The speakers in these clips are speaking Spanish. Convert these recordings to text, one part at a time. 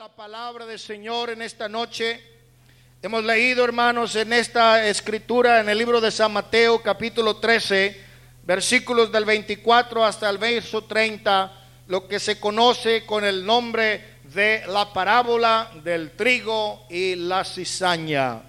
la palabra del Señor en esta noche. Hemos leído, hermanos, en esta escritura, en el libro de San Mateo, capítulo 13, versículos del 24 hasta el verso 30, lo que se conoce con el nombre de la parábola del trigo y la cizaña.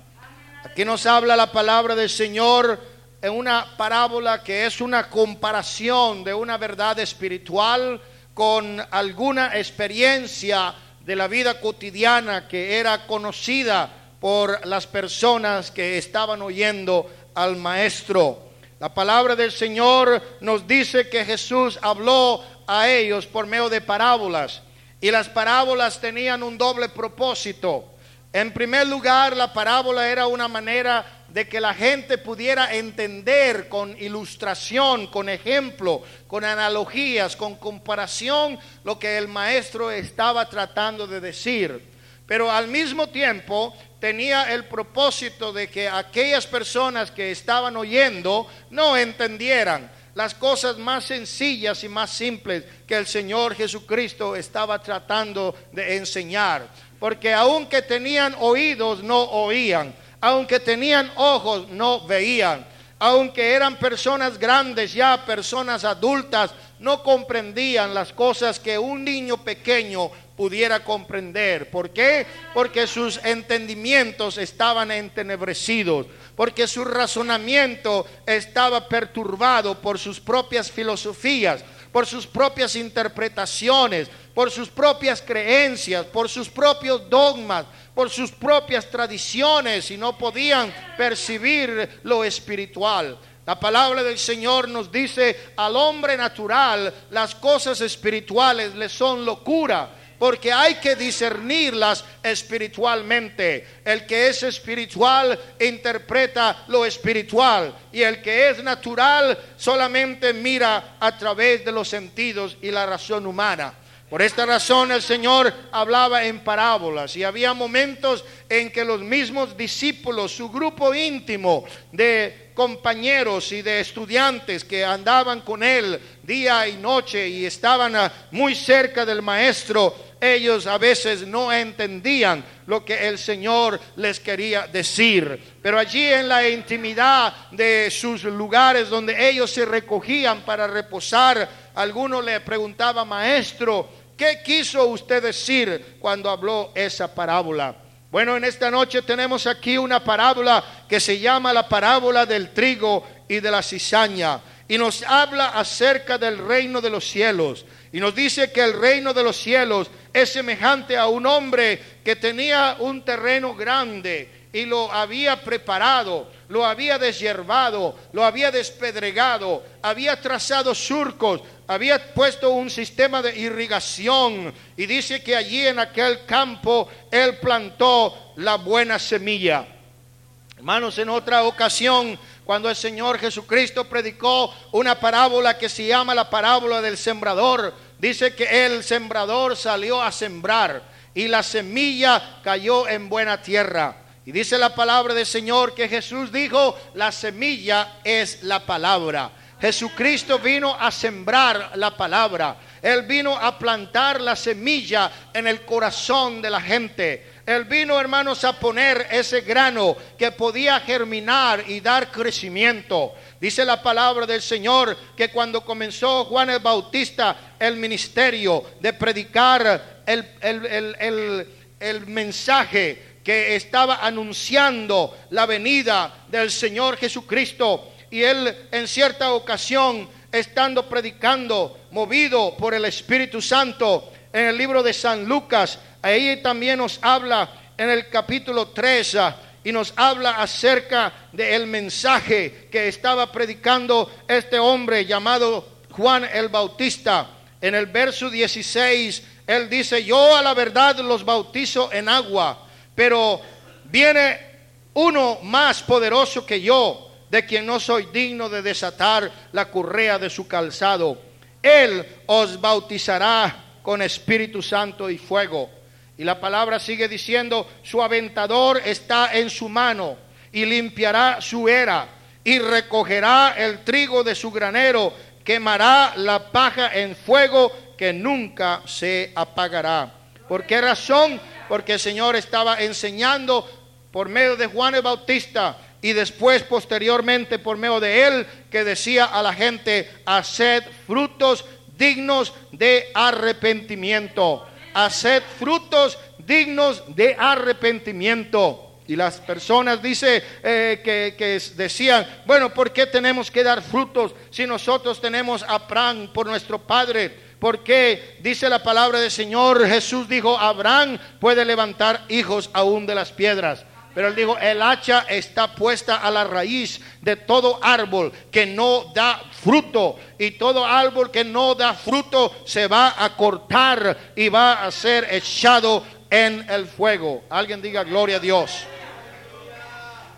Aquí nos habla la palabra del Señor en una parábola que es una comparación de una verdad espiritual con alguna experiencia de la vida cotidiana que era conocida por las personas que estaban oyendo al maestro. La palabra del Señor nos dice que Jesús habló a ellos por medio de parábolas y las parábolas tenían un doble propósito. En primer lugar, la parábola era una manera de que la gente pudiera entender con ilustración, con ejemplo, con analogías, con comparación lo que el maestro estaba tratando de decir. Pero al mismo tiempo tenía el propósito de que aquellas personas que estaban oyendo no entendieran las cosas más sencillas y más simples que el Señor Jesucristo estaba tratando de enseñar. Porque aunque tenían oídos, no oían aunque tenían ojos, no veían. Aunque eran personas grandes, ya personas adultas, no comprendían las cosas que un niño pequeño pudiera comprender. ¿Por qué? Porque sus entendimientos estaban entenebrecidos, porque su razonamiento estaba perturbado por sus propias filosofías, por sus propias interpretaciones, por sus propias creencias, por sus propios dogmas, por sus propias tradiciones y no podían percibir lo espiritual. La palabra del Señor nos dice, al hombre natural las cosas espirituales le son locura, porque hay que discernirlas espiritualmente. El que es espiritual interpreta lo espiritual y el que es natural solamente mira a través de los sentidos y la razón humana. Por esta razón el Señor hablaba en parábolas y había momentos en que los mismos discípulos, su grupo íntimo de compañeros y de estudiantes que andaban con él día y noche y estaban ah, muy cerca del maestro, ellos a veces no entendían lo que el Señor les quería decir. Pero allí en la intimidad de sus lugares donde ellos se recogían para reposar, alguno le preguntaba, maestro, ¿Qué quiso usted decir cuando habló esa parábola? Bueno, en esta noche tenemos aquí una parábola que se llama la parábola del trigo y de la cizaña. Y nos habla acerca del reino de los cielos. Y nos dice que el reino de los cielos es semejante a un hombre que tenía un terreno grande y lo había preparado, lo había deshiervado, lo había despedregado, había trazado surcos, había puesto un sistema de irrigación y dice que allí en aquel campo él plantó la buena semilla. Hermanos, en otra ocasión, cuando el Señor Jesucristo predicó una parábola que se llama la parábola del sembrador, dice que el sembrador salió a sembrar y la semilla cayó en buena tierra. Y dice la palabra del Señor que Jesús dijo, la semilla es la palabra. Jesucristo vino a sembrar la palabra. Él vino a plantar la semilla en el corazón de la gente. Él vino, hermanos, a poner ese grano que podía germinar y dar crecimiento. Dice la palabra del Señor que cuando comenzó Juan el Bautista el ministerio de predicar el, el, el mensaje que estaba anunciando la venida del Señor Jesucristo, y él en cierta ocasión, estando predicando, movido por el Espíritu Santo, en el libro de San Lucas, ahí también nos habla en el capítulo 3 ah, y nos habla acerca del mensaje que estaba predicando este hombre llamado Juan el Bautista. En el verso 16, él dice, yo a la verdad los bautizo en agua, pero viene uno más poderoso que yo de quien no soy digno de desatar la correa de su calzado. Él os bautizará con Espíritu Santo y fuego. Y la palabra sigue diciendo, su aventador está en su mano y limpiará su era y recogerá el trigo de su granero, quemará la paja en fuego que nunca se apagará. ¿Por qué razón? Porque el Señor estaba enseñando por medio de Juan el Bautista y después posteriormente por medio de él que decía a la gente, haced frutos dignos de arrepentimiento. Haced frutos dignos de arrepentimiento. Y las personas dice eh, que, que, decían, bueno, ¿por qué tenemos que dar frutos si nosotros tenemos a Abraham por nuestro padre? Porque dice la palabra del Señor, Jesús dijo, Abraham puede levantar hijos aún de las piedras. Pero él dijo, el hacha está puesta a la raíz de todo árbol que no da fruto. Y todo árbol que no da fruto se va a cortar y va a ser echado en el fuego. Alguien diga gloria a Dios.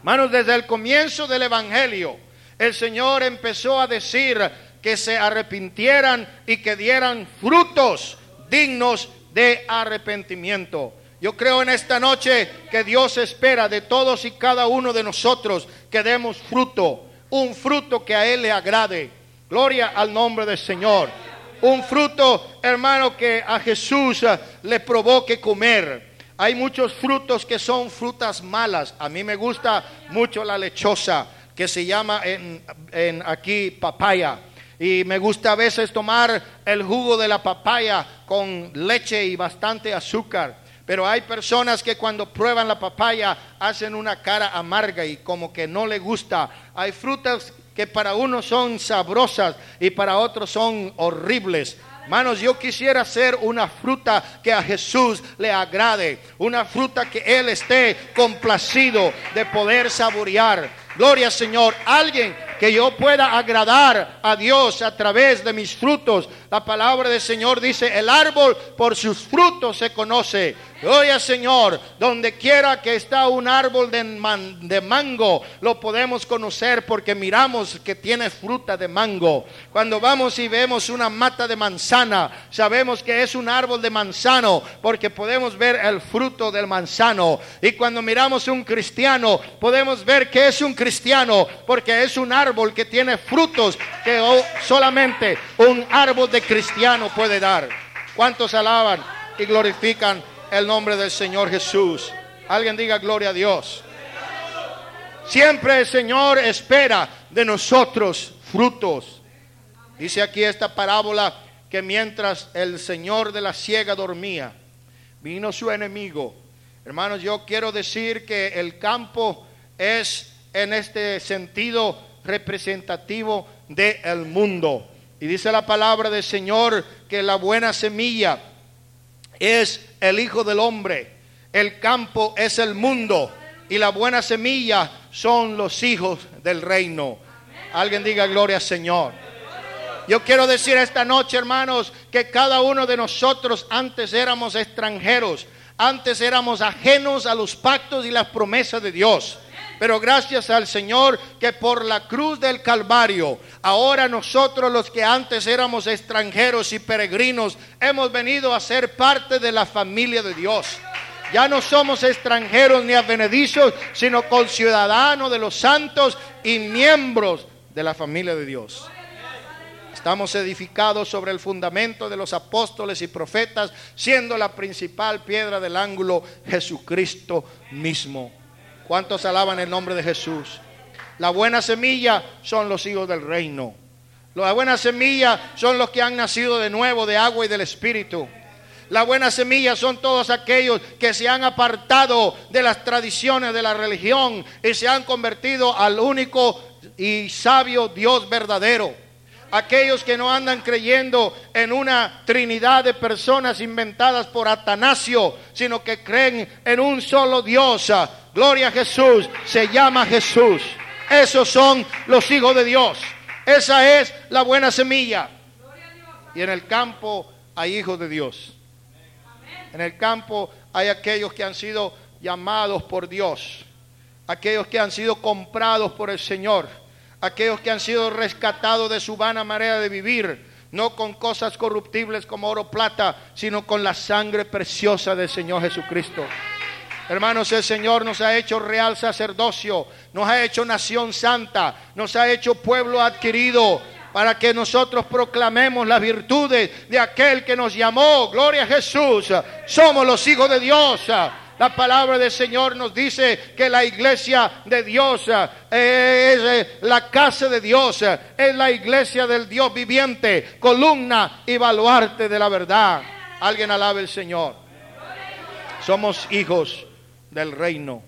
Manos, desde el comienzo del Evangelio, el Señor empezó a decir que se arrepintieran y que dieran frutos dignos de arrepentimiento. Yo creo en esta noche que Dios espera de todos y cada uno de nosotros que demos fruto, un fruto que a Él le agrade. Gloria al nombre del Señor. Un fruto, hermano, que a Jesús eh, le provoque comer. Hay muchos frutos que son frutas malas. A mí me gusta mucho la lechosa, que se llama en, en aquí papaya. Y me gusta a veces tomar el jugo de la papaya con leche y bastante azúcar. Pero hay personas que cuando prueban la papaya hacen una cara amarga y como que no le gusta. Hay frutas que para unos son sabrosas y para otros son horribles. Hermanos, yo quisiera ser una fruta que a Jesús le agrade, una fruta que Él esté complacido de poder saborear. Gloria Señor, alguien que yo pueda agradar a Dios a través de mis frutos. La palabra del Señor dice, el árbol por sus frutos se conoce. Gloria Señor, donde quiera que está un árbol de, de, mango, lo podemos conocer porque miramos que tiene fruta de mango. Cuando vamos y vemos una mata de manzana, sabemos que es un árbol de manzano porque podemos ver el fruto del manzano. Y cuando miramos un cristiano, podemos ver que es un cristiano porque es un árbol que tiene frutos que solamente un árbol de cristiano puede dar. ¿Cuántos alaban y glorifican? El nombre del Señor Jesús. Alguien diga gloria a Dios. Siempre el Señor espera de nosotros frutos. Dice aquí esta parábola que mientras el Señor de la ciega dormía, vino su enemigo. Hermanos, yo quiero decir que el campo es en este sentido representativo del mundo. Y dice la palabra del Señor que la buena semilla es el Hijo del Hombre, el campo es el mundo y la buena semilla son los hijos del reino. Alguien diga gloria al Señor. Yo quiero decir esta noche, hermanos, que cada uno de nosotros antes éramos extranjeros, antes éramos ajenos a los pactos y las promesas de Dios. Pero gracias al Señor que por la cruz del Calvario, ahora nosotros los que antes éramos extranjeros y peregrinos, hemos venido a ser parte de la familia de Dios. Ya no somos extranjeros ni advenedizos, sino conciudadanos de los santos y miembros de la familia de Dios. Estamos edificados sobre el fundamento de los apóstoles y profetas, siendo la principal piedra del ángulo Jesucristo mismo. ¿Cuántos alaban el nombre de Jesús? La buena semilla son los hijos del reino. La buena semilla son los que han nacido de nuevo de agua y del Espíritu. La buena semilla son todos aquellos que se han apartado de las tradiciones de la religión y se han convertido al único y sabio Dios verdadero. Aquellos que no andan creyendo en una trinidad de personas inventadas por Atanasio, sino que creen en un solo Dios Gloria a Jesús. Se llama Jesús. Esos son los hijos de Dios. Esa es la buena semilla. Y en el campo hay hijos de Dios. En el campo hay aquellos que han sido llamados por Dios. Aquellos que han sido comprados por el Señor. Aquellos que han sido rescatados de su vana manera de vivir. No con cosas corruptibles como oro plata, sino con la sangre preciosa del Señor Jesucristo. Hermanos, el Señor nos ha hecho real sacerdocio, nos ha hecho nación santa, nos ha hecho pueblo adquirido. para que nosotros proclamemos las virtudes de aquel que nos llamó. Gloria a Jesús. Somos los hijos de Dios. La palabra del Señor nos dice que la iglesia de Dios es la casa de Dios, es la iglesia del Dios viviente, columna y baluarte de la verdad. Alguien alabe el Señor. Somos hijos del reino.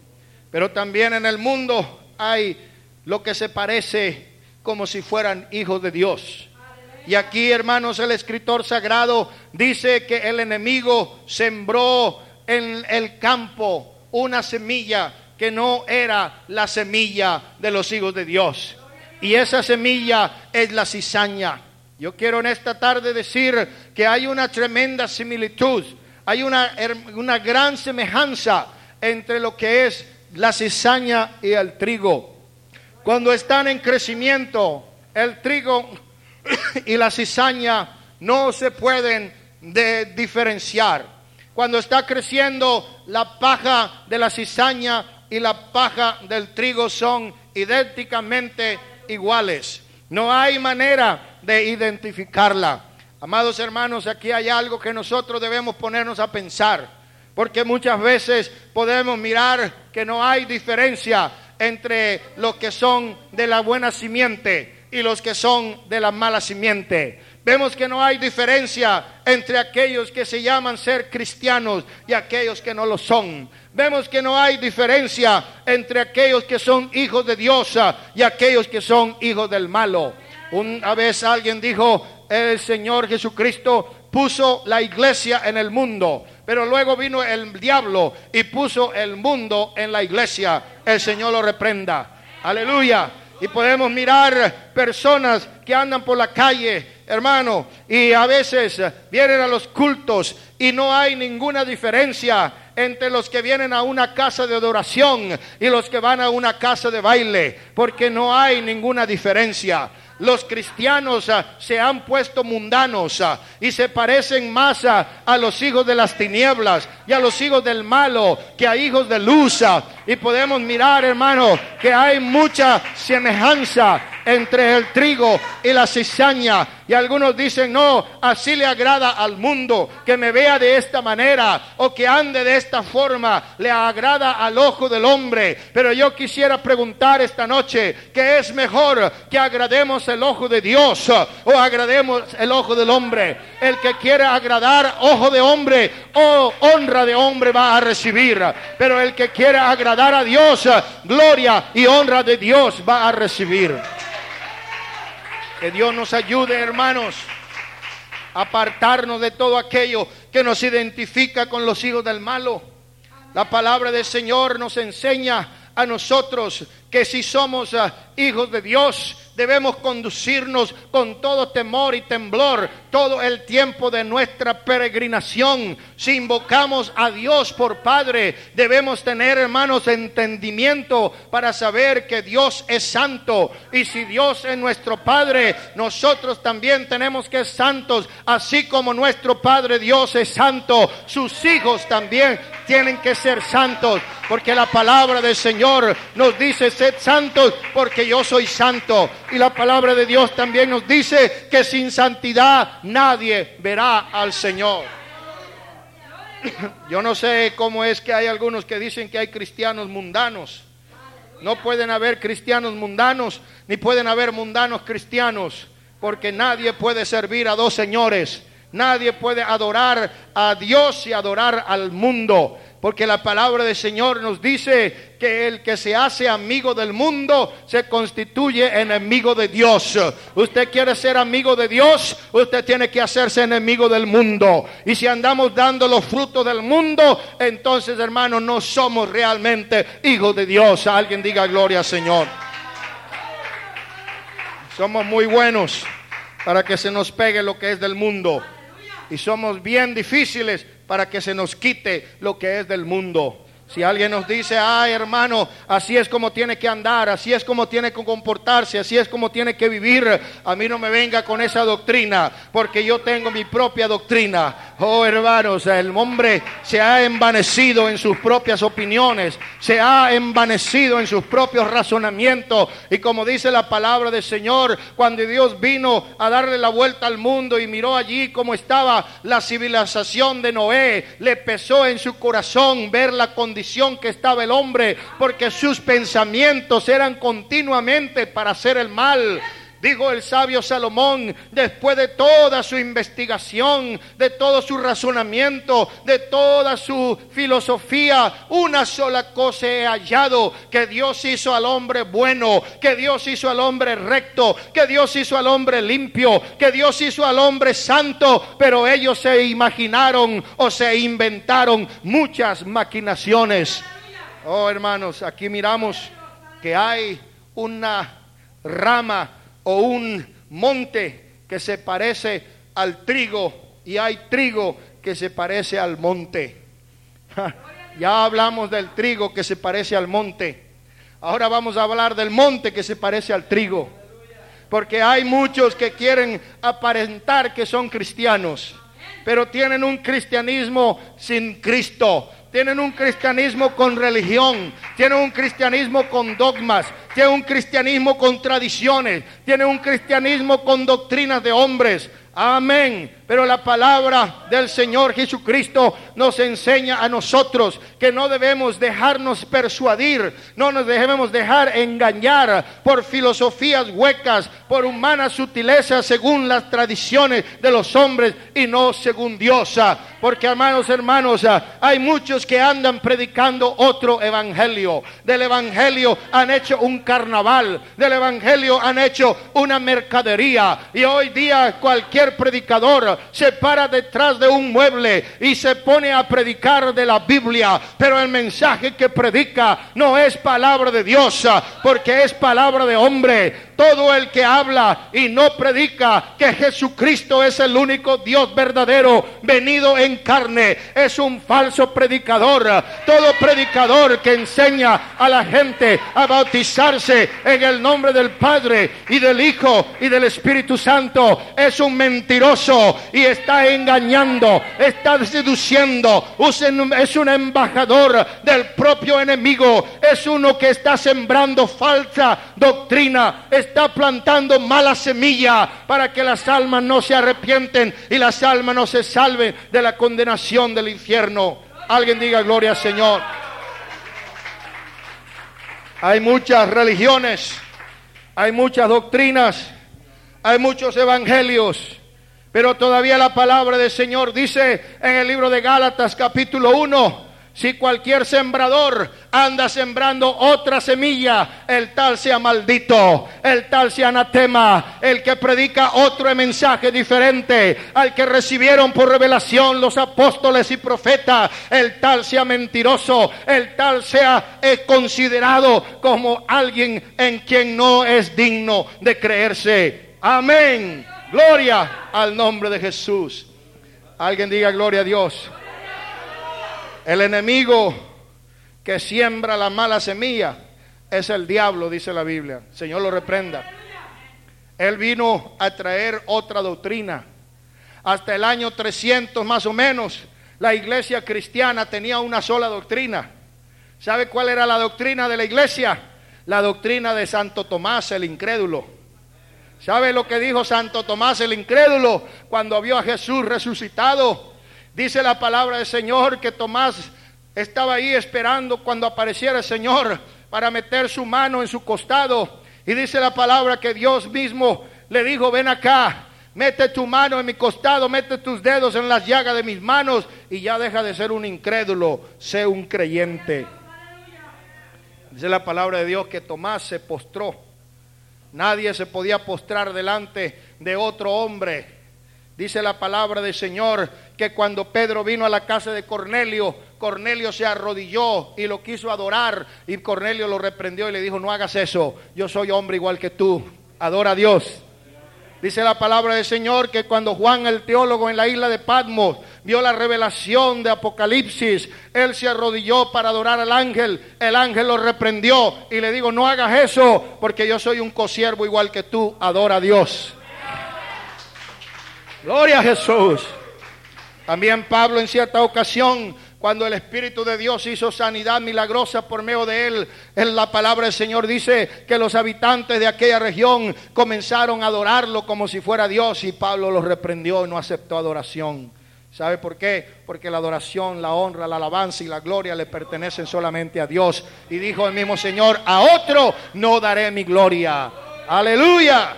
Pero también en el mundo hay lo que se parece como si fueran hijos de Dios. Y aquí, hermanos, el escritor sagrado dice que el enemigo sembró en el campo una semilla que no era la semilla de los hijos de Dios. Y esa semilla es la cizaña. Yo quiero en esta tarde decir que hay una tremenda similitud, hay una, una gran semejanza entre lo que es la cizaña y el trigo. Cuando están en crecimiento, el trigo y la cizaña no se pueden de diferenciar. Cuando está creciendo, la paja de la cizaña y la paja del trigo son idénticamente iguales. No hay manera de identificarla. Amados hermanos, aquí hay algo que nosotros debemos ponernos a pensar, porque muchas veces podemos mirar que no hay diferencia entre los que son de la buena simiente y los que son de la mala simiente. Vemos que no hay diferencia entre aquellos que se llaman ser cristianos y aquellos que no lo son. Vemos que no hay diferencia entre aquellos que son hijos de Dios y aquellos que son hijos del malo. Una vez alguien dijo, el Señor Jesucristo puso la iglesia en el mundo, pero luego vino el diablo y puso el mundo en la iglesia. El Señor lo reprenda. Aleluya. Y podemos mirar personas que andan por la calle hermano, y a veces vienen a los cultos y no hay ninguna diferencia entre los que vienen a una casa de adoración y los que van a una casa de baile, porque no hay ninguna diferencia los cristianos ah, se han puesto mundanos ah, y se parecen más ah, a los hijos de las tinieblas y a los hijos del malo que a hijos de luz. y podemos mirar, hermano, que hay mucha semejanza entre el trigo y la cizaña. Y algunos dicen, no, así le agrada al mundo, que me vea de esta manera o que ande de esta forma, le agrada al ojo del hombre. Pero yo quisiera preguntar esta noche, ¿qué es mejor que agrademos el ojo de Dios o agrademos el ojo del hombre? El que quiera agradar ojo de hombre o honra de hombre va a recibir. Pero el que quiera agradar a Dios, gloria y honra de Dios va a recibir. Que Dios nos ayude, hermanos, a apartarnos de todo aquello que nos identifica con los hijos del malo. La palabra del Señor nos enseña a nosotros que si somos ah, hijos de Dios, debemos conducirnos con todo temor y temblor todo el tiempo de nuestra peregrinación. Si invocamos a Dios por Padre, debemos tener, hermanos, entendimiento para saber que Dios es santo. Y si Dios es nuestro Padre, nosotros también tenemos que ser santos, así como nuestro Padre Dios es santo. Sus hijos también tienen que ser santos, porque la palabra del Señor nos dice, santos porque yo soy santo. Y la palabra de Dios también nos dice que sin santidad nadie verá al Señor. Yo no sé cómo es que hay algunos que dicen que hay cristianos mundanos. No pueden haber cristianos mundanos, ni pueden haber mundanos cristianos, porque nadie puede servir a dos señores. Nadie puede adorar a Dios y adorar al mundo. Porque la palabra del Señor nos dice que el que se hace amigo del mundo se constituye enemigo de Dios. Usted quiere ser amigo de Dios, usted tiene que hacerse enemigo del mundo. Y si andamos dando los frutos del mundo, entonces hermanos no somos realmente hijos de Dios. Alguien diga gloria al Señor. Somos muy buenos para que se nos pegue lo que es del mundo. Y somos bien difíciles para que se nos quite lo que es del mundo. Si alguien nos dice, ay hermano, así es como tiene que andar, así es como tiene que comportarse, así es como tiene que vivir, a mí no me venga con esa doctrina, porque yo tengo mi propia doctrina. Oh hermanos, el hombre se ha envanecido en sus propias opiniones, se ha envanecido en sus propios razonamientos. Y como dice la palabra del Señor, cuando Dios vino a darle la vuelta al mundo y miró allí cómo estaba la civilización de Noé, le pesó en su corazón ver la condición que estaba el hombre, porque sus pensamientos eran continuamente para hacer el mal. Dijo el sabio Salomón, después de toda su investigación, de todo su razonamiento, de toda su filosofía, una sola cosa he hallado, que Dios hizo al hombre bueno, que Dios hizo al hombre recto, que Dios hizo al hombre limpio, que Dios hizo al hombre santo, pero ellos se imaginaron o se inventaron muchas maquinaciones. Oh hermanos, aquí miramos que hay una rama o un monte que se parece al trigo y hay trigo que se parece al monte. Ya hablamos del trigo que se parece al monte. Ahora vamos a hablar del monte que se parece al trigo. Porque hay muchos que quieren aparentar que son cristianos, pero tienen un cristianismo sin Cristo. Tienen un cristianismo con religión, tienen un cristianismo con dogmas, tienen un cristianismo con tradiciones, tienen un cristianismo con doctrinas de hombres. Amén. Pero la palabra del Señor Jesucristo nos enseña a nosotros que no debemos dejarnos persuadir, no nos debemos dejar engañar por filosofías huecas, por humanas sutilezas según las tradiciones de los hombres y no según Dios. Porque hermanos, hermanos, hay muchos que andan predicando otro evangelio. Del evangelio han hecho un carnaval, del evangelio han hecho una mercadería y hoy día cualquier predicador se para detrás de un mueble y se pone a predicar de la Biblia, pero el mensaje que predica no es palabra de Dios, porque es palabra de hombre. Todo el que habla y no predica que Jesucristo es el único Dios verdadero venido en carne es un falso predicador. Todo predicador que enseña a la gente a bautizarse en el nombre del Padre y del Hijo y del Espíritu Santo es un mentiroso y está engañando, está seduciendo, es un embajador del propio enemigo, es uno que está sembrando falsa doctrina, está plantando mala semilla para que las almas no se arrepienten y las almas no se salven de la condenación del infierno. Alguien diga gloria al Señor. Hay muchas religiones, hay muchas doctrinas, hay muchos evangelios pero todavía la palabra del Señor dice en el libro de Gálatas capítulo 1, si cualquier sembrador anda sembrando otra semilla, el tal sea maldito, el tal sea anatema, el que predica otro mensaje diferente al que recibieron por revelación los apóstoles y profetas, el tal sea mentiroso, el tal sea considerado como alguien en quien no es digno de creerse. Amén. Gloria al nombre de Jesús. Alguien diga gloria a Dios. El enemigo que siembra la mala semilla es el diablo, dice la Biblia. Señor lo reprenda. Él vino a traer otra doctrina. Hasta el año 300 más o menos, la iglesia cristiana tenía una sola doctrina. ¿Sabe cuál era la doctrina de la iglesia? La doctrina de Santo Tomás el incrédulo. ¿Sabe lo que dijo Santo Tomás el incrédulo cuando vio a Jesús resucitado? Dice la palabra del Señor que Tomás estaba ahí esperando cuando apareciera el Señor para meter su mano en su costado. Y dice la palabra que Dios mismo le dijo, ven acá, mete tu mano en mi costado, mete tus dedos en las llagas de mis manos y ya deja de ser un incrédulo, sé un creyente. Dice la palabra de Dios que Tomás se postró Nadie se podía postrar delante de otro hombre. Dice la palabra del Señor que cuando Pedro vino a la casa de Cornelio, Cornelio se arrodilló y lo quiso adorar y Cornelio lo reprendió y le dijo, no hagas eso, yo soy hombre igual que tú, adora a Dios. Dice la palabra del Señor que cuando Juan el teólogo en la isla de Patmos vio la revelación de Apocalipsis, él se arrodilló para adorar al ángel, el ángel lo reprendió y le digo, no hagas eso, porque yo soy un cosiervo igual que tú, adora a Dios. Gloria a Jesús. También Pablo en cierta ocasión cuando el Espíritu de Dios hizo sanidad milagrosa por medio de él, en la palabra del Señor dice que los habitantes de aquella región comenzaron a adorarlo como si fuera Dios y Pablo los reprendió y no aceptó adoración. ¿Sabe por qué? Porque la adoración, la honra, la alabanza y la gloria le pertenecen solamente a Dios. Y dijo el mismo Señor, a otro no daré mi gloria. Aleluya.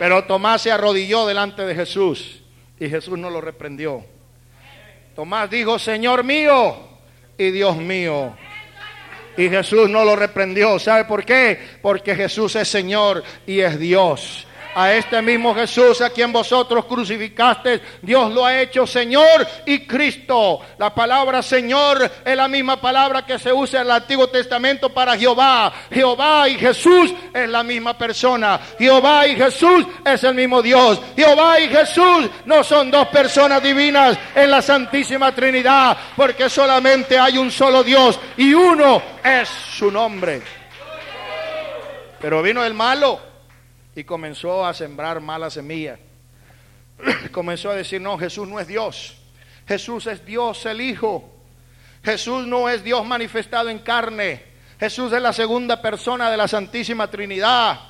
Pero Tomás se arrodilló delante de Jesús y Jesús no lo reprendió. Tomás dijo, Señor mío y Dios mío. Y Jesús no lo reprendió. ¿Sabe por qué? Porque Jesús es Señor y es Dios a este mismo Jesús a quien vosotros crucificaste, Dios lo ha hecho Señor y Cristo. La palabra Señor es la misma palabra que se usa en el Antiguo Testamento para Jehová. Jehová y Jesús es la misma persona. Jehová y Jesús es el mismo Dios. Jehová y Jesús no son dos personas divinas en la Santísima Trinidad, porque solamente hay un solo Dios y uno es su nombre. Pero vino el malo y comenzó a sembrar mala semilla. comenzó a decir, no, Jesús no es Dios. Jesús es Dios el Hijo. Jesús no es Dios manifestado en carne. Jesús es la segunda persona de la Santísima Trinidad.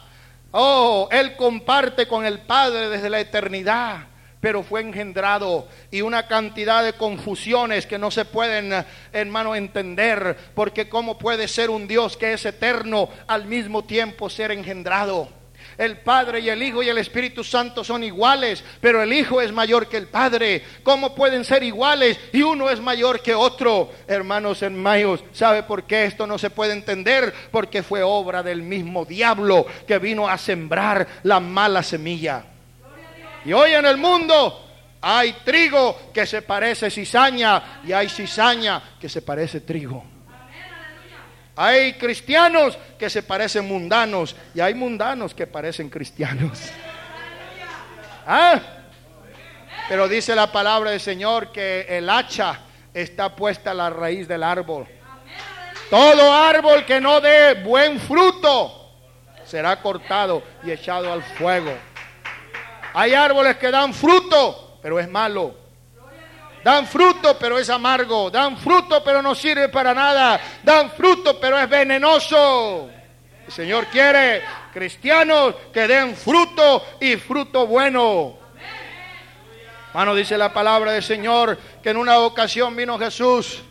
Oh, Él comparte con el Padre desde la eternidad, pero fue engendrado y una cantidad de confusiones que no se pueden, hermano, entender, porque cómo puede ser un Dios que es eterno al mismo tiempo ser engendrado. El Padre y el Hijo y el Espíritu Santo son iguales, pero el Hijo es mayor que el Padre. ¿Cómo pueden ser iguales y uno es mayor que otro? Hermanos hermanos, ¿sabe por qué esto no se puede entender? Porque fue obra del mismo diablo que vino a sembrar la mala semilla. Y hoy en el mundo hay trigo que se parece cizaña y hay cizaña que se parece trigo. Hay cristianos que se parecen mundanos y hay mundanos que parecen cristianos. ¿Ah? Pero dice la palabra del Señor que el hacha está puesta a la raíz del árbol. Todo árbol que no dé buen fruto será cortado y echado al fuego. Hay árboles que dan fruto, pero es malo. Dan fruto, pero es amargo. Dan fruto, pero no sirve para nada. Dan fruto, pero es venenoso. El Señor quiere cristianos que den fruto y fruto bueno. Mano, dice la palabra del Señor que en una ocasión vino Jesús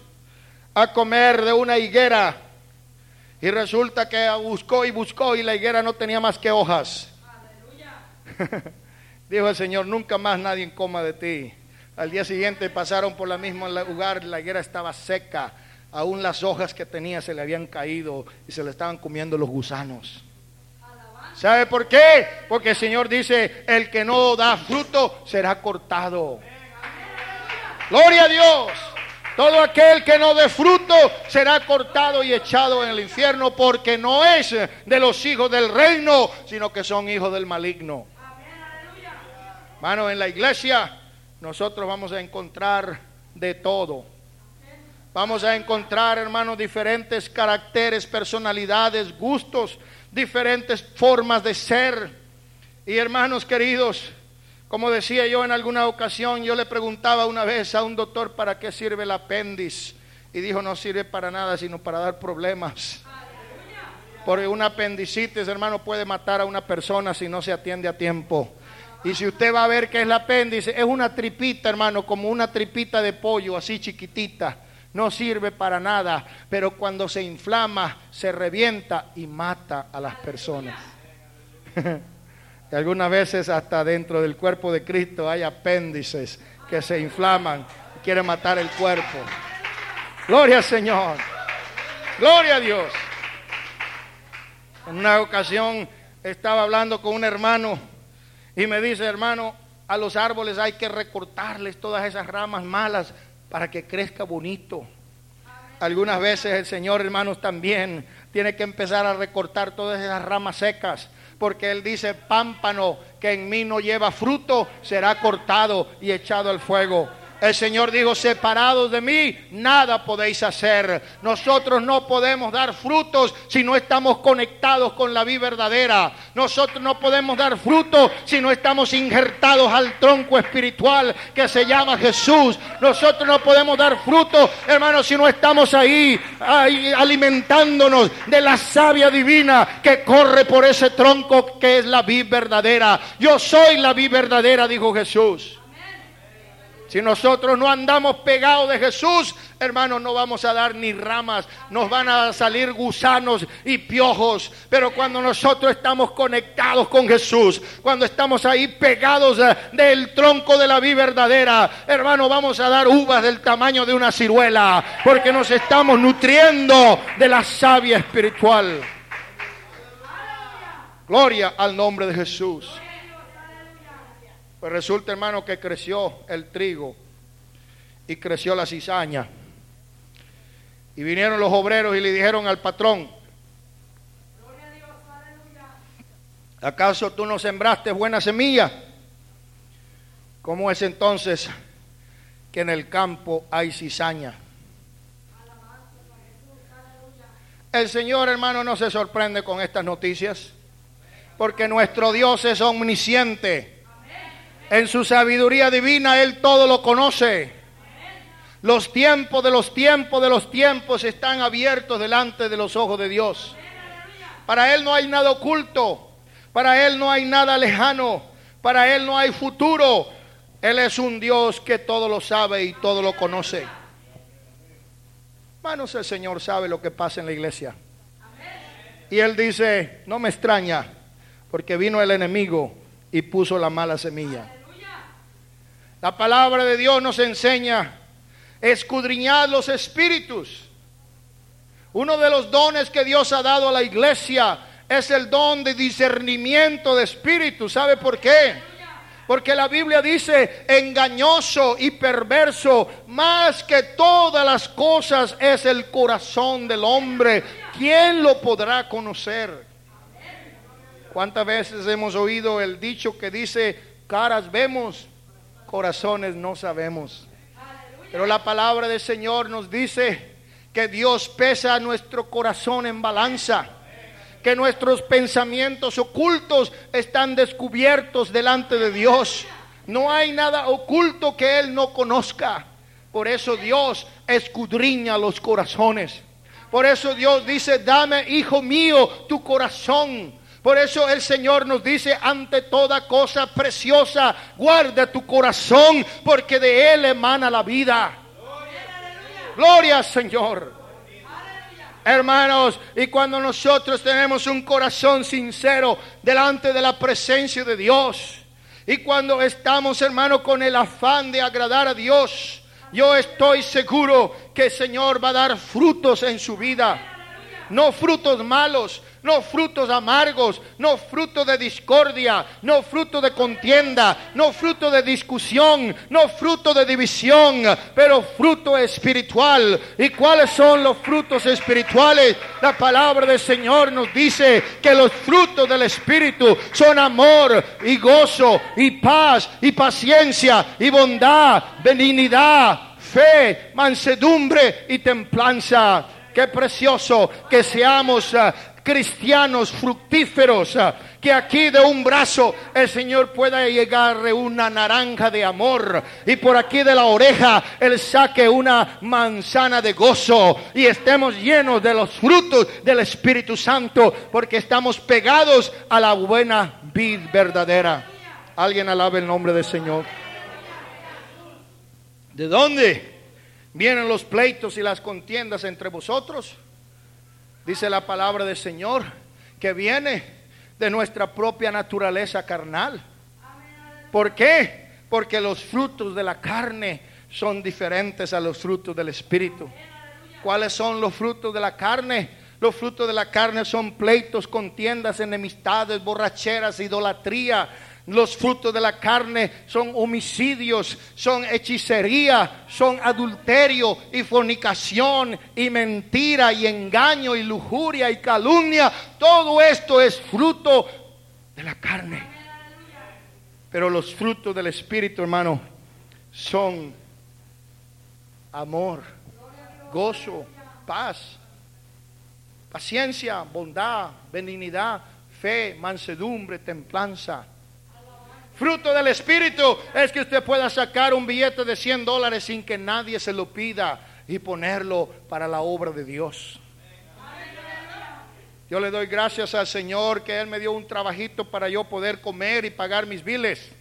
a comer de una higuera y resulta que buscó y buscó y la higuera no tenía más que hojas. Dijo el Señor, nunca más nadie coma de ti. Al día siguiente pasaron por el mismo lugar, la higuera estaba seca, aún las hojas que tenía se le habían caído y se le estaban comiendo los gusanos. ¿Sabe por qué? Porque el Señor dice, el que no da fruto será cortado. Gloria a Dios. Todo aquel que no dé fruto será cortado y echado en el infierno porque no es de los hijos del reino, sino que son hijos del maligno. Mano, en la iglesia nosotros vamos a encontrar de todo. Vamos a encontrar, hermanos, diferentes caracteres, personalidades, gustos, diferentes formas de ser. Y hermanos queridos, como decía yo en alguna ocasión, yo le preguntaba una vez a un doctor para qué sirve el apéndice. Y dijo, no sirve para nada, sino para dar problemas. Porque un apendicitis, hermano, puede matar a una persona si no se atiende a tiempo. Y si usted va a ver que es el apéndice, es una tripita, hermano, como una tripita de pollo, así chiquitita. No sirve para nada, pero cuando se inflama, se revienta y mata a las personas. y algunas veces hasta dentro del cuerpo de Cristo hay apéndices que se inflaman y quieren matar el cuerpo. Gloria al Señor. Gloria a Dios. En una ocasión estaba hablando con un hermano y me dice, hermano, a los árboles hay que recortarles todas esas ramas malas para que crezca bonito. Algunas veces el Señor, hermanos, también tiene que empezar a recortar todas esas ramas secas, porque Él dice, pámpano que en mí no lleva fruto, será cortado y echado al fuego. El Señor dijo, separados de mí, nada podéis hacer. Nosotros no podemos dar frutos si no estamos conectados con la vida verdadera. Nosotros no podemos dar frutos si no estamos injertados al tronco espiritual que se llama Jesús. Nosotros no podemos dar frutos, hermanos, si no estamos ahí, ahí alimentándonos de la savia divina que corre por ese tronco que es la vida verdadera. Yo soy la vida verdadera, dijo Jesús. Si nosotros no andamos pegados de Jesús, hermanos, no vamos a dar ni ramas, nos van a salir gusanos y piojos. Pero cuando nosotros estamos conectados con Jesús, cuando estamos ahí pegados eh, del tronco de la vida verdadera, hermano, vamos a dar uvas del tamaño de una ciruela, porque nos estamos nutriendo de la savia espiritual. Gloria al nombre de Jesús. Pues resulta, hermano, que creció el trigo y creció la cizaña. Y vinieron los obreros y le dijeron al patrón, ¿acaso tú no sembraste buena semilla? ¿Cómo es entonces que en el campo hay cizaña? El Señor, hermano, no se sorprende con estas noticias, porque nuestro Dios es omnisciente. En su sabiduría divina Él todo lo conoce. Los tiempos de los tiempos de los tiempos están abiertos delante de los ojos de Dios. Para Él no hay nada oculto. Para Él no hay nada lejano. Para Él no hay futuro. Él es un Dios que todo lo sabe y todo lo conoce. Hermanos, el Señor sabe lo que pasa en la iglesia. Y Él dice, no me extraña, porque vino el enemigo y puso la mala semilla. La palabra de Dios nos enseña escudriñar los espíritus. Uno de los dones que Dios ha dado a la iglesia es el don de discernimiento de espíritus. ¿Sabe por qué? Porque la Biblia dice engañoso y perverso, más que todas las cosas es el corazón del hombre. ¿Quién lo podrá conocer? ¿Cuántas veces hemos oído el dicho que dice, caras vemos, corazones no sabemos. Pero la palabra del Señor nos dice que Dios pesa nuestro corazón en balanza, que nuestros pensamientos ocultos están descubiertos delante de Dios. No hay nada oculto que Él no conozca. Por eso Dios escudriña los corazones. Por eso Dios dice, dame, hijo mío, tu corazón por eso el Señor nos dice, ante toda cosa preciosa, guarda tu corazón, porque de él emana la vida. Gloria Señor. Hermanos, y cuando nosotros tenemos un corazón sincero delante de la presencia de Dios, y cuando estamos, hermanos, con el afán de agradar a Dios, yo estoy seguro que el Señor va a dar frutos en su vida. No frutos malos, no frutos amargos, no fruto de discordia, no fruto de contienda, no fruto de discusión, no fruto de división, pero fruto espiritual. ¿Y cuáles son los frutos espirituales? La palabra del Señor nos dice que los frutos del Espíritu son amor y gozo y paz y paciencia y bondad, benignidad, fe, mansedumbre y templanza. Qué precioso que seamos ah, cristianos fructíferos, ah, que aquí de un brazo el Señor pueda llegar una naranja de amor y por aquí de la oreja Él saque una manzana de gozo y estemos llenos de los frutos del Espíritu Santo porque estamos pegados a la buena vid verdadera. Alguien alabe el nombre del Señor. ¿De dónde vienen los pleitos y las contiendas entre vosotros? Dice la palabra del Señor, que viene de nuestra propia naturaleza carnal. ¿Por qué? Porque los frutos de la carne son diferentes a los frutos del Espíritu. ¿Cuáles son los frutos de la carne? Los frutos de la carne son pleitos, contiendas, enemistades, borracheras, idolatría, los frutos de la carne son homicidios, son hechicería, son adulterio y fornicación y mentira y engaño y lujuria y calumnia. Todo esto es fruto de la carne. Pero los frutos del Espíritu, hermano, son amor, gozo, paz, paciencia, bondad, benignidad, fe, mansedumbre, templanza. Fruto del Espíritu es que usted pueda sacar un billete de 100 dólares sin que nadie se lo pida y ponerlo para la obra de Dios. Yo le doy gracias al Señor que Él me dio un trabajito para yo poder comer y pagar mis biles.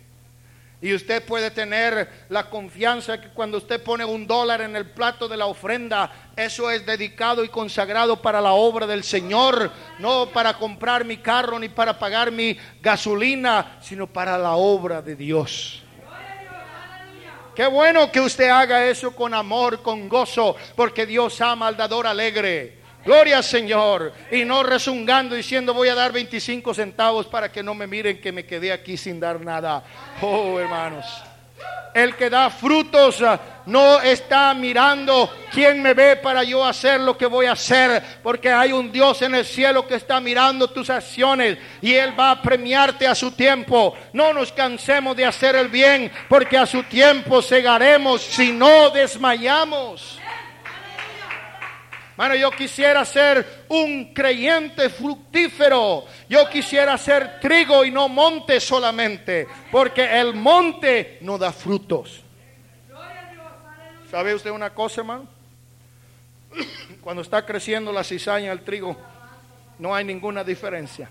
Y usted puede tener la confianza que cuando usted pone un dólar en el plato de la ofrenda, eso es dedicado y consagrado para la obra del Señor, no para comprar mi carro ni para pagar mi gasolina, sino para la obra de Dios. Qué bueno que usted haga eso con amor, con gozo, porque Dios ama al dador alegre. Gloria al Señor. Y no rezungando diciendo voy a dar 25 centavos para que no me miren que me quedé aquí sin dar nada. Oh, hermanos. El que da frutos ah, no está mirando quién me ve para yo hacer lo que voy a hacer, porque hay un Dios en el cielo que está mirando tus acciones y Él va a premiarte a su tiempo. No nos cansemos de hacer el bien, porque a su tiempo cegaremos si no desmayamos. Bueno, yo quisiera ser un creyente fructífero. Yo quisiera ser trigo y no monte solamente. Porque el monte no da frutos. ¿Sabe usted una cosa, hermano? Cuando está creciendo la cizaña, el trigo, no hay ninguna diferencia.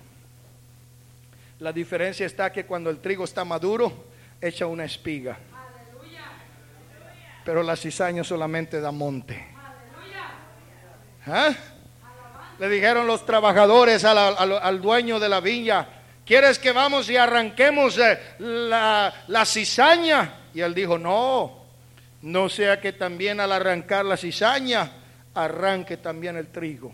La diferencia está que cuando el trigo está maduro, echa una espiga. Pero la cizaña solamente da monte. ¿Eh? Le dijeron los trabajadores al, dueño de la viña, ¿quieres que vamos y arranquemos eh, la, la cizaña? Y él dijo, no, no sea que también al arrancar la cizaña, arranque también el trigo.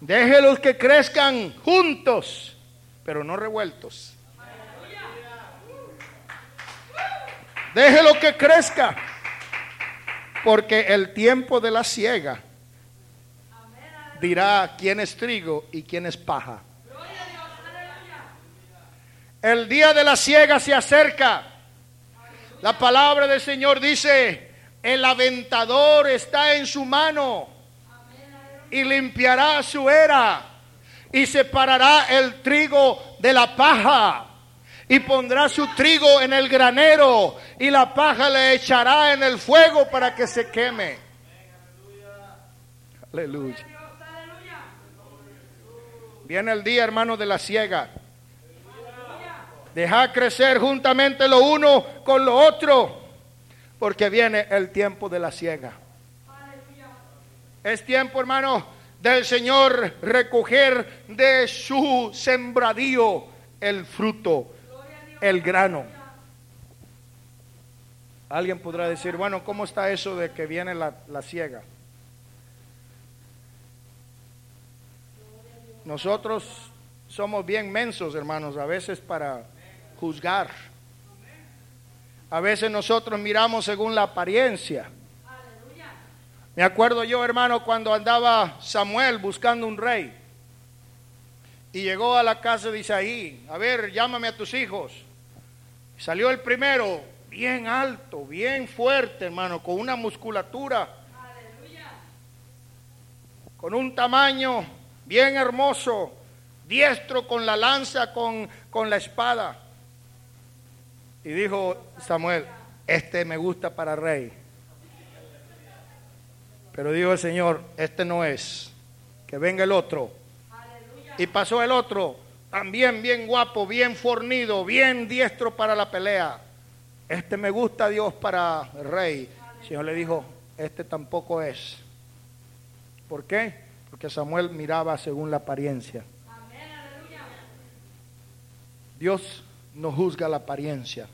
Déjelos que crezcan juntos, pero no revueltos. Déjelo que crezca, porque el tiempo de la siega dirá quién es trigo y quién es paja. El día de la siega se acerca. La palabra del Señor dice, el aventador está en su mano y limpiará su era y separará el trigo de la paja y pondrá su trigo en el granero y la paja le echará en el fuego para que se queme. Aleluya. Viene el día, hermano, de la siega. Deja crecer juntamente lo uno con lo otro, porque viene el tiempo de la siega. Es tiempo, hermano, del Señor recoger de su sembradío el fruto, el grano. Alguien podrá decir, bueno, ¿cómo está eso de que viene la, la siega? Nosotros somos bien mensos, hermanos, a veces para juzgar. A veces nosotros miramos según la apariencia. Me acuerdo yo, hermano, cuando andaba Samuel buscando un rey. Y llegó a la casa de Isaí. A ver, llámame a tus hijos. Salió el primero, bien alto, bien fuerte, hermano, con una musculatura. Con un tamaño bien hermoso, diestro con la lanza, con, con la espada. Y dijo Samuel, este me gusta para rey. Pero dijo el Señor, este no es, que venga el otro. Y pasó el otro, también bien guapo, bien fornido, bien diestro para la pelea. Este me gusta Dios para rey. El Señor le dijo, este tampoco es. ¿Por qué? Porque Samuel miraba según la apariencia. Dios no juzga la apariencia.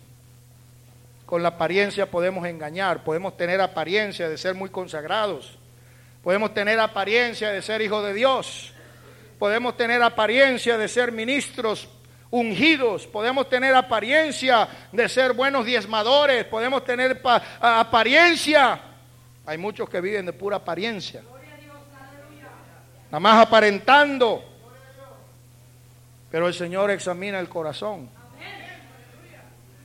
Con la apariencia podemos engañar, podemos tener apariencia de ser muy consagrados, podemos tener apariencia de ser hijos de Dios, podemos tener apariencia de ser ministros ungidos, podemos tener apariencia de ser buenos diezmadores, podemos tener apariencia. Hay muchos que viven de pura apariencia nada más aparentando. Pero el Señor examina el corazón.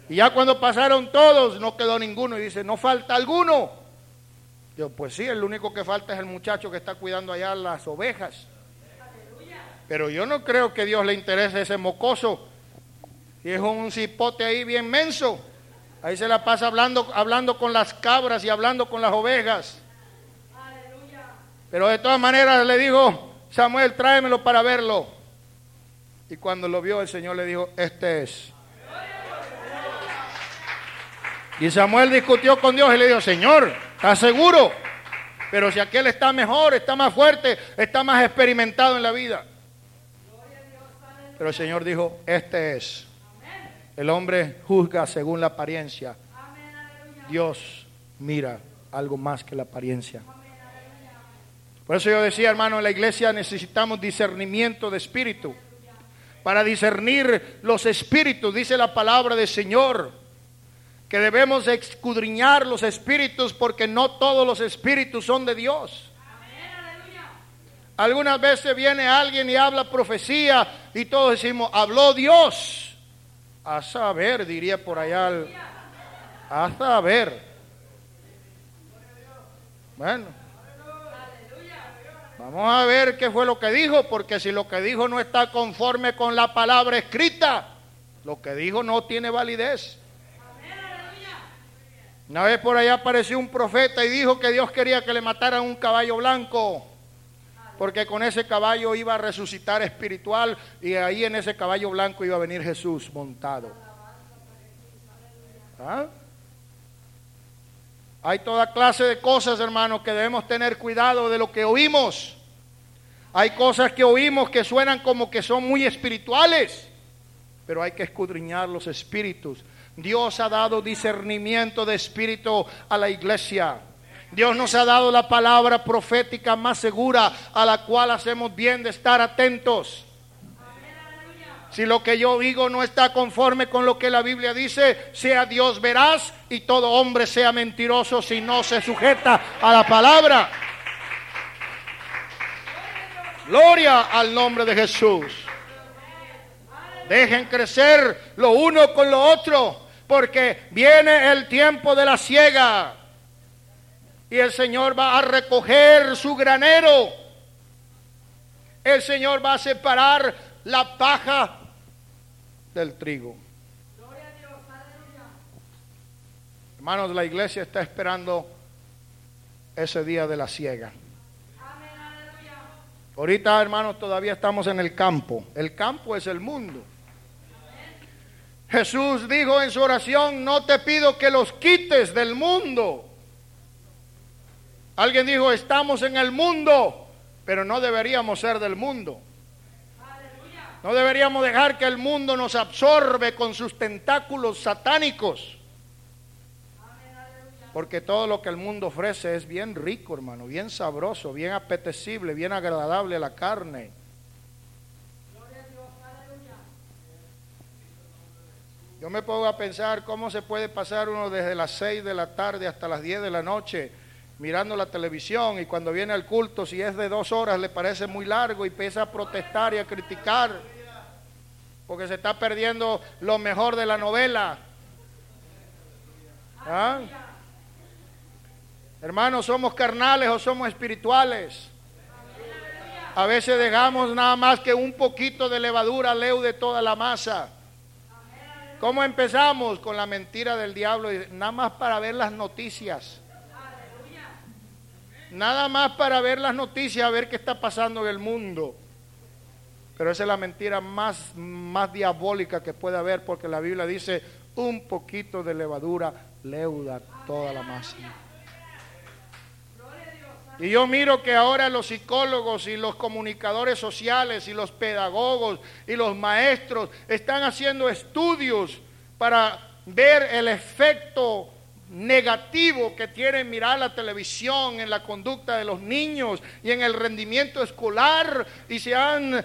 Y ya cuando pasaron todos, no quedó ninguno. Y dice, no falta alguno. Yo, pues sí, el único que falta es el muchacho que está cuidando allá las ovejas. Pero yo no creo que Dios le interese ese mocoso. Y es un cipote ahí bien menso. Ahí se la pasa hablando, hablando con las cabras y hablando con las ovejas. Pero de todas maneras le dijo, Samuel, tráemelo para verlo. Y cuando lo vio el Señor le dijo, este es. Y Samuel discutió con Dios y le dijo, Señor, ¿estás seguro? Pero si aquel está mejor, está más fuerte, está más experimentado en la vida. Pero el Señor dijo, este es. El hombre juzga según la apariencia. Dios mira algo más que la apariencia. Por eso yo decía, hermano, en la iglesia necesitamos discernimiento de espíritu. Para discernir los espíritus, dice la palabra del Señor, que debemos escudriñar los espíritus porque no todos los espíritus son de Dios. Algunas veces viene alguien y habla profecía y todos decimos, habló Dios. A saber, diría por allá, a saber. Bueno, vamos a ver qué fue lo que dijo, porque si lo que dijo no está conforme con la palabra escrita, lo que dijo no tiene validez. Una vez por allá apareció un profeta y dijo que Dios quería que le mataran un caballo blanco porque con ese caballo iba a resucitar espiritual y ahí en ese caballo blanco iba a venir Jesús montado. ¿Ah? Hay toda clase de cosas, hermanos, que debemos tener cuidado de lo que oímos. Hay cosas que oímos que suenan como que son muy espirituales, pero hay que escudriñar los espíritus. Dios ha dado discernimiento de espíritu a la iglesia. Dios nos ha dado la palabra profética más segura a la cual hacemos bien de estar atentos. Si lo que yo digo no está conforme con lo que la Biblia dice, sea Dios veraz y todo hombre sea mentiroso si no se sujeta a la palabra. Gloria al nombre de Jesús. Dejen crecer lo uno con lo otro, porque viene el tiempo de la ciega. Y el Señor va a recoger su granero. El Señor va a separar la paja del trigo. Hermanos, la iglesia está esperando ese día de la siega. Ahorita, hermanos, todavía estamos en el campo. El campo es el mundo. Jesús dijo en su oración, no te pido que los quites del mundo, Alguien dijo, estamos en el mundo, pero no deberíamos ser del mundo. No deberíamos dejar que el mundo nos absorbe con sus tentáculos satánicos. Porque todo lo que el mundo ofrece es bien rico, hermano, bien sabroso, bien apetecible, bien agradable a la carne. Yo me pongo a pensar cómo se puede pasar uno desde las 6 de la tarde hasta las 10 de la noche mirando la televisión y cuando viene al culto, si es de dos horas, le parece muy largo y empieza a protestar y a criticar, porque se está perdiendo lo mejor de la novela. ¿Ah? Hermanos, ¿somos carnales o somos espirituales? A veces dejamos nada más que un poquito de levadura leude toda la masa. ¿Cómo empezamos? Con la mentira del diablo, nada más para ver las noticias. Nada más para ver las noticias, a ver qué está pasando en el mundo. Pero esa es la mentira más, más diabólica que puede haber, porque la Biblia dice, un poquito de levadura leuda toda la masa. Y yo miro que ahora los psicólogos y los comunicadores sociales y los pedagogos y los maestros están haciendo estudios para ver el efecto negativo que tiene mirar la televisión en la conducta de los niños y en el rendimiento escolar y se han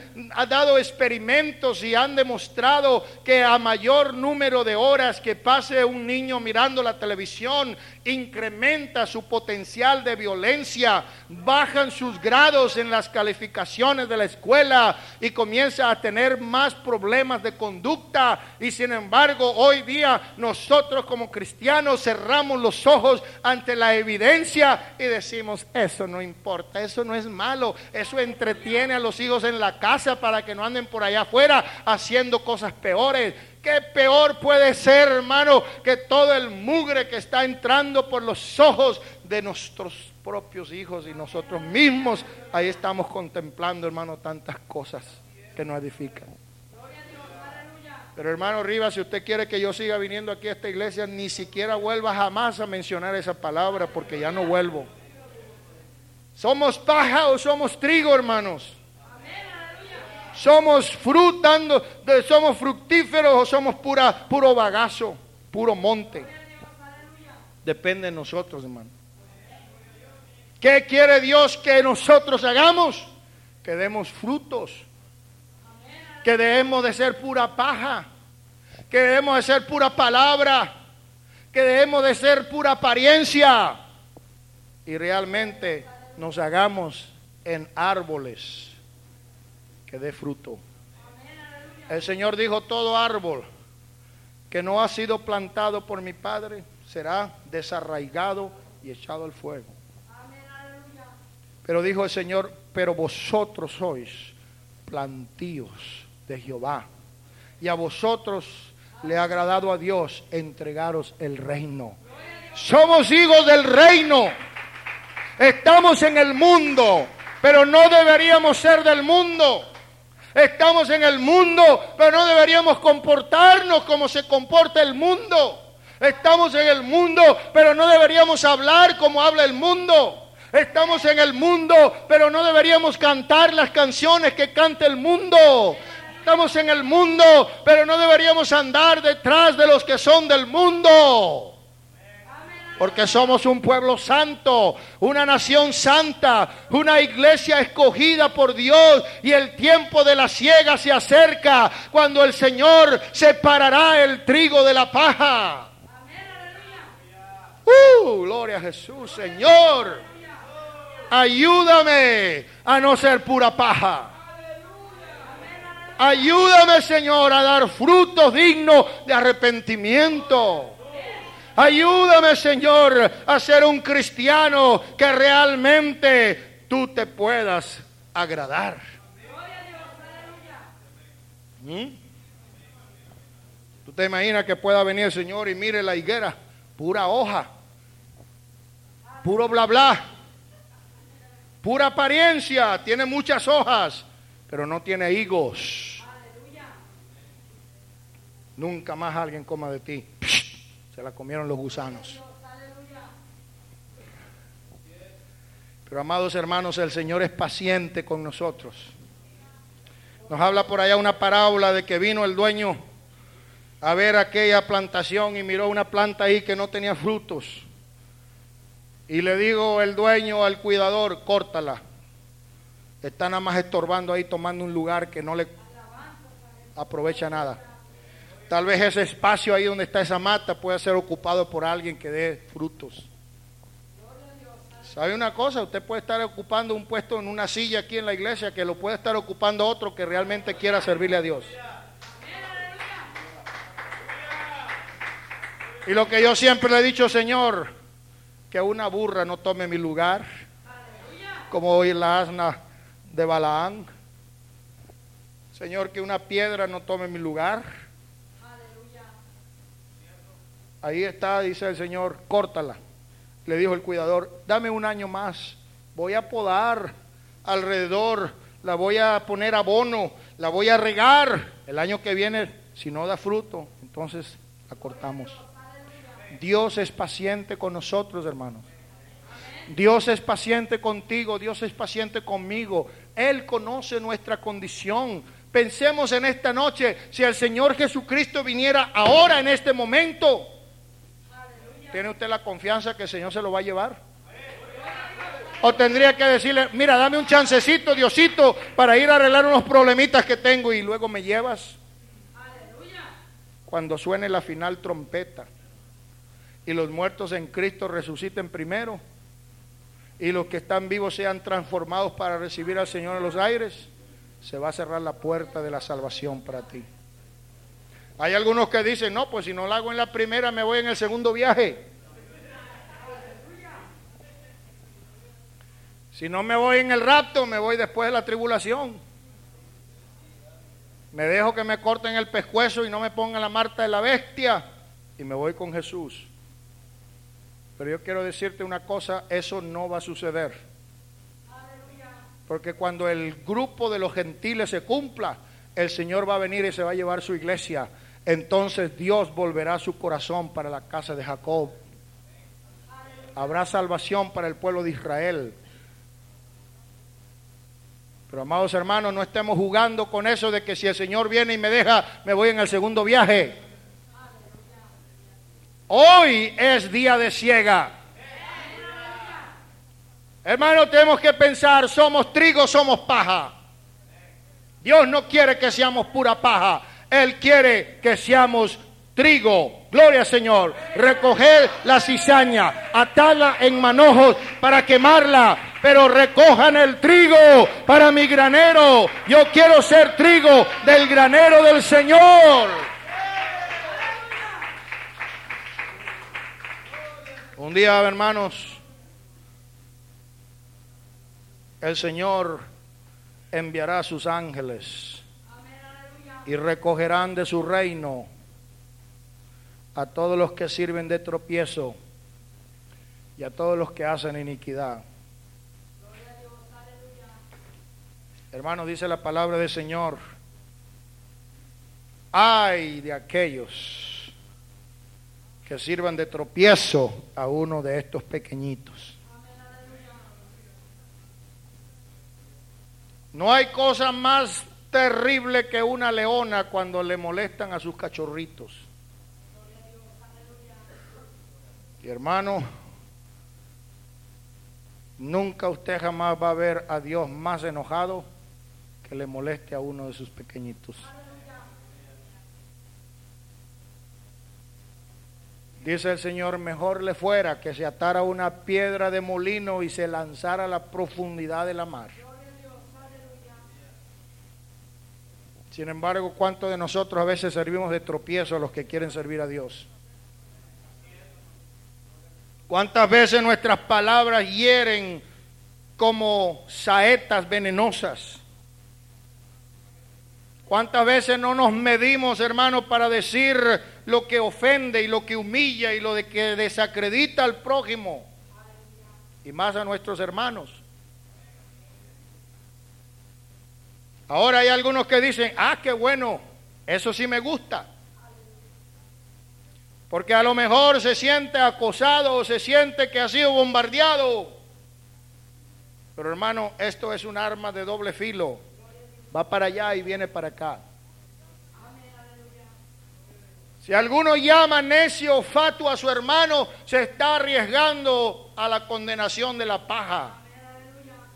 dado experimentos y han demostrado que a mayor número de horas que pase un niño mirando la televisión incrementa su potencial de violencia, bajan sus grados en las calificaciones de la escuela y comienza a tener más problemas de conducta. Y sin embargo hoy día nosotros como cristianos cerramos cerramos los ojos ante la evidencia y decimos, eso no importa, eso no es malo, eso entretiene a los hijos en la casa para que no anden por allá afuera haciendo cosas peores. ¿Qué peor puede ser, hermano, que todo el mugre que está entrando por los ojos de nuestros propios hijos y nosotros mismos? Ahí estamos contemplando, hermano, tantas cosas que nos edifican. Pero hermano Rivas, si usted quiere que yo siga viniendo aquí a esta iglesia, ni siquiera vuelva jamás a mencionar esa palabra porque ya no vuelvo. ¿Somos paja o somos trigo, hermanos? ¿Somos frutando, somos fructíferos o somos pura, puro bagazo, puro monte? Depende de nosotros, hermano. ¿Qué quiere Dios que nosotros hagamos? Que demos frutos que debemos de ser pura paja, que debemos de ser pura palabra, que debemos de ser pura apariencia y realmente nos hagamos en árboles que dé fruto. El Señor dijo, todo árbol que no ha sido plantado por mi Padre será desarraigado y echado al fuego. Pero dijo el Señor, pero vosotros sois plantíos de Jehová. Y a vosotros le ha agradado a Dios entregaros el reino. Somos hijos del reino. Estamos en el mundo, pero no deberíamos ser del mundo. Estamos en el mundo, pero no deberíamos comportarnos como se comporta el mundo. Estamos en el mundo, pero no deberíamos hablar como habla el mundo. Estamos en el mundo, pero no deberíamos cantar las canciones que canta el mundo. Estamos en el mundo, pero no deberíamos andar detrás de los que son del mundo. Porque somos un pueblo santo, una nación santa, una iglesia escogida por Dios y el tiempo de la siega se acerca cuando el Señor separará el trigo de la paja. Uh, gloria a Jesús, Señor. Ayúdame a no ser pura paja. Ayúdame, Señor, a dar frutos dignos de arrepentimiento. Ayúdame, Señor, a ser un cristiano que realmente tú te puedas agradar. ¿Mm? ¿Tú te imaginas que pueda venir el Señor y mire la higuera? Pura hoja, puro bla bla, pura apariencia, tiene muchas hojas, pero no tiene higos. Nunca más alguien coma de ti. Se la comieron los gusanos. Pero amados hermanos, el Señor es paciente con nosotros. Nos habla por allá una parábola de que vino el dueño a ver aquella plantación y miró una planta ahí que no tenía frutos. Y le digo el dueño al cuidador, córtala. Está nada más estorbando ahí, tomando un lugar que no le aprovecha nada. Tal vez ese espacio ahí donde está esa mata pueda ser ocupado por alguien que dé frutos. ¿Sabe una cosa? Usted puede estar ocupando un puesto en una silla aquí en la iglesia que lo puede estar ocupando otro que realmente quiera servirle a Dios. Y lo que yo siempre le he dicho, Señor, que una burra no tome mi lugar, como hoy la asna de Balaán. Señor, que una piedra no tome mi lugar. Ahí está, dice el Señor, córtala. Le dijo el cuidador, dame un año más, voy a podar alrededor, la voy a poner abono, la voy a regar. El año que viene, si no da fruto, entonces la cortamos. Dios es paciente con nosotros, hermanos. Dios es paciente contigo, Dios es paciente conmigo. Él conoce nuestra condición. Pensemos en esta noche, si el Señor Jesucristo viniera ahora en este momento, ¿Tiene usted la confianza que el Señor se lo va a llevar? O tendría que decirle, mira, dame un chancecito, Diosito, para ir a arreglar unos problemitas que tengo y luego me llevas. Cuando suene la final trompeta y los muertos en Cristo resuciten primero y los que están vivos sean transformados para recibir al Señor en los aires, se va a cerrar la puerta de la salvación para ti. Hay algunos que dicen, no, pues si no la hago en la primera, me voy en el segundo viaje. Si no me voy en el rapto, me voy después de la tribulación. Me dejo que me corten el pescuezo y no me pongan la marta de la bestia y me voy con Jesús. Pero yo quiero decirte una cosa, eso no va a suceder. Porque cuando el grupo de los gentiles se cumpla, el Señor va a venir y se va a llevar su iglesia entonces Dios volverá su corazón para la casa de Jacob. Habrá salvación para el pueblo de Israel. Pero amados hermanos, no estemos jugando con eso de que si el Señor viene y me deja, me voy en el segundo viaje. Hoy es día de ciega. Hermano, tenemos que pensar, somos trigo, somos paja. Dios no quiere que seamos pura paja. Él quiere que seamos trigo. Gloria Señor. Recoger la cizaña, atarla en manojos para quemarla. Pero recojan el trigo para mi granero. Yo quiero ser trigo del granero del Señor. Un día, hermanos, el Señor enviará a sus ángeles y recogerán de su reino a todos los que sirven de tropiezo y a todos los que hacen iniquidad. Hermanos, dice la palabra del Señor, ay de aquellos que sirvan de tropiezo a uno de estos pequeñitos. No hay cosa más terrible que una leona cuando le molestan a sus cachorritos. Y hermano, nunca usted jamás va a ver a Dios más enojado que le moleste a uno de sus pequeñitos. Dice el Señor, mejor le fuera que se atara una piedra de molino y se lanzara a la profundidad de la mar. Sin embargo, ¿cuántos de nosotros a veces servimos de tropiezo a los que quieren servir a Dios? ¿Cuántas veces nuestras palabras hieren como saetas venenosas? ¿Cuántas veces no nos medimos, hermanos, para decir lo que ofende y lo que humilla y lo de que desacredita al prójimo? Y más a nuestros hermanos. Ahora hay algunos que dicen, ah, qué bueno, eso sí me gusta. Porque a lo mejor se siente acosado o se siente que ha sido bombardeado. Pero hermano, esto es un arma de doble filo. Va para allá y viene para acá. Si alguno llama necio fatuo a su hermano, se está arriesgando a la condenación de la paja,